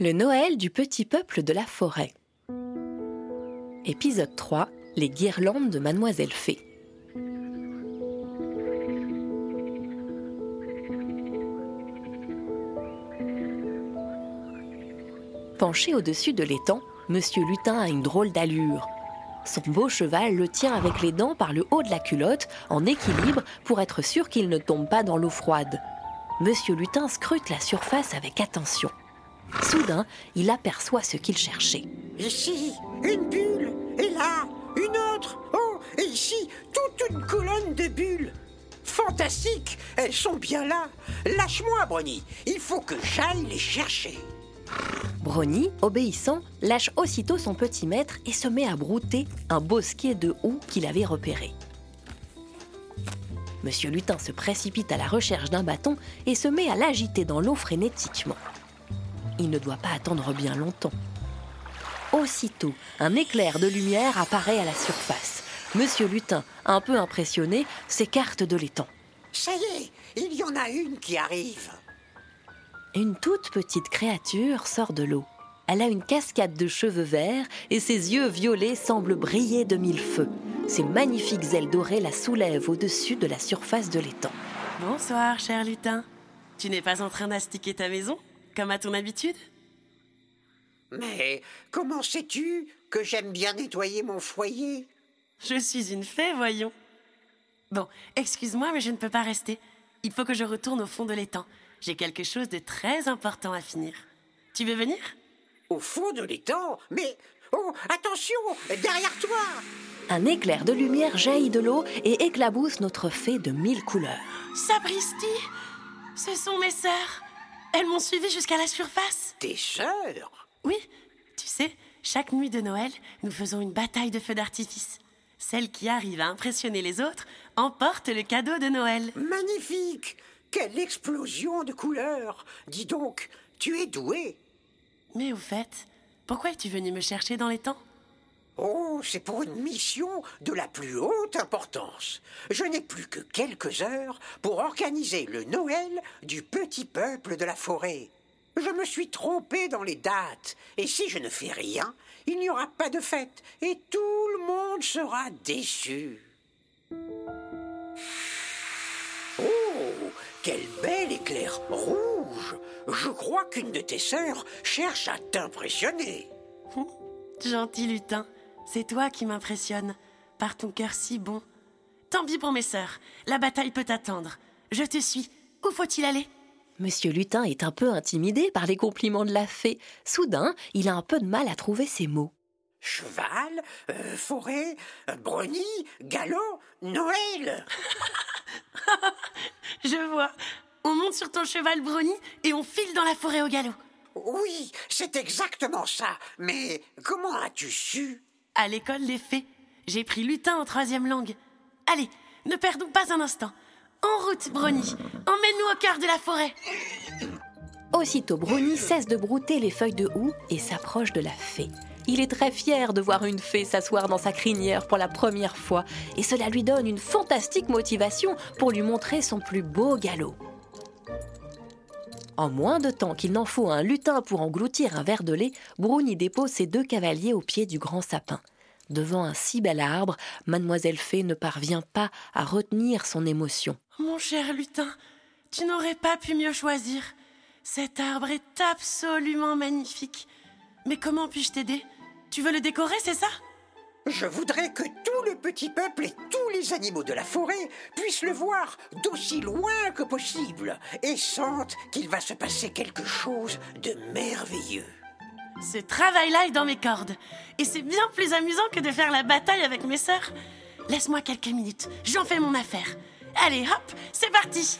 Le Noël du petit peuple de la forêt. Épisode 3 Les guirlandes de Mademoiselle Fée. Penché au-dessus de l'étang, Monsieur Lutin a une drôle d'allure. Son beau cheval le tient avec les dents par le haut de la culotte, en équilibre, pour être sûr qu'il ne tombe pas dans l'eau froide. Monsieur Lutin scrute la surface avec attention. Soudain, il aperçoit ce qu'il cherchait. Ici, une bulle, et là, une autre. Oh, et ici, toute une colonne de bulles. Fantastique, elles sont bien là. Lâche-moi, Brony, il faut que j'aille les chercher. Brony, obéissant, lâche aussitôt son petit maître et se met à brouter un bosquet de houx qu'il avait repéré. Monsieur Lutin se précipite à la recherche d'un bâton et se met à l'agiter dans l'eau frénétiquement. Il ne doit pas attendre bien longtemps. Aussitôt, un éclair de lumière apparaît à la surface. Monsieur Lutin, un peu impressionné, s'écarte de l'étang. Ça y est, il y en a une qui arrive. Une toute petite créature sort de l'eau. Elle a une cascade de cheveux verts et ses yeux violets semblent briller de mille feux. Ses magnifiques ailes dorées la soulèvent au-dessus de la surface de l'étang. Bonsoir, cher lutin. Tu n'es pas en train d'astiquer ta maison, comme à ton habitude Mais comment sais-tu que j'aime bien nettoyer mon foyer? Je suis une fée, voyons. Bon, excuse-moi, mais je ne peux pas rester. Il faut que je retourne au fond de l'étang. J'ai quelque chose de très important à finir. Tu veux venir? Au fond de l'étang? Mais... Oh, attention Derrière toi Un éclair de lumière jaillit de l'eau et éclabousse notre fée de mille couleurs. Sapristi Ce sont mes sœurs Elles m'ont suivi jusqu'à la surface. Tes sœurs Oui, tu sais, chaque nuit de Noël, nous faisons une bataille de feux d'artifice. Celle qui arrive à impressionner les autres emporte le cadeau de Noël. Magnifique! Quelle explosion de couleurs! Dis donc, tu es doué Mais au fait, pourquoi es-tu venu me chercher dans les temps? Oh, c'est pour une mission de la plus haute importance. Je n'ai plus que quelques heures pour organiser le Noël du petit peuple de la forêt. Je me suis trompé dans les dates, et si je ne fais rien, il n'y aura pas de fête, et tout le monde sera déçu. Oh, quel bel éclair rouge Je crois qu'une de tes sœurs cherche à t'impressionner. Gentil lutin, c'est toi qui m'impressionnes, par ton cœur si bon. Tant pis pour mes sœurs, la bataille peut attendre. Je te suis. Où faut-il aller? Monsieur Lutin est un peu intimidé par les compliments de la fée. Soudain, il a un peu de mal à trouver ses mots. Cheval, euh, forêt, euh, brony, galop, Noël. Je vois. On monte sur ton cheval brony et on file dans la forêt au galop. Oui, c'est exactement ça. Mais comment as-tu su? À l'école des fées, j'ai pris lutin en troisième langue. Allez, ne perdons pas un instant. En route, Brony. Emmène-nous au cœur de la forêt. Aussitôt, Brony cesse de brouter les feuilles de houx et s'approche de la fée. Il est très fier de voir une fée s'asseoir dans sa crinière pour la première fois et cela lui donne une fantastique motivation pour lui montrer son plus beau galop. En moins de temps qu'il n'en faut un lutin pour engloutir un verre de lait, Bruni dépose ses deux cavaliers au pied du grand sapin. Devant un si bel arbre, Mademoiselle Fée ne parvient pas à retenir son émotion. Mon cher lutin, tu n'aurais pas pu mieux choisir. Cet arbre est absolument magnifique. Mais comment puis-je t'aider? Tu veux le décorer, c'est ça? Je voudrais que tout le petit peuple et tous les animaux de la forêt puissent le voir d'aussi loin que possible et sentent qu'il va se passer quelque chose de merveilleux. Ce travail-là est dans mes cordes. Et c'est bien plus amusant que de faire la bataille avec mes sœurs. Laisse-moi quelques minutes, j'en fais mon affaire. Allez, hop, c'est parti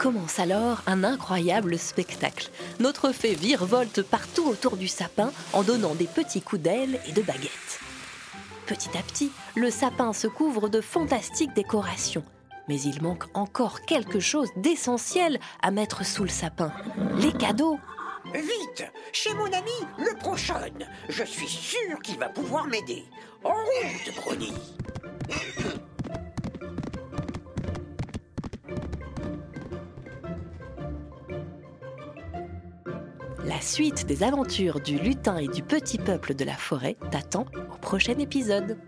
Commence alors un incroyable spectacle. Notre fée virevolte partout autour du sapin en donnant des petits coups d'aile et de baguettes. Petit à petit, le sapin se couvre de fantastiques décorations. Mais il manque encore quelque chose d'essentiel à mettre sous le sapin. Les cadeaux Vite, chez mon ami, le prochain. Je suis sûr qu'il va pouvoir m'aider. En route, Brony. La suite des aventures du lutin et du petit peuple de la forêt t'attend au prochain épisode.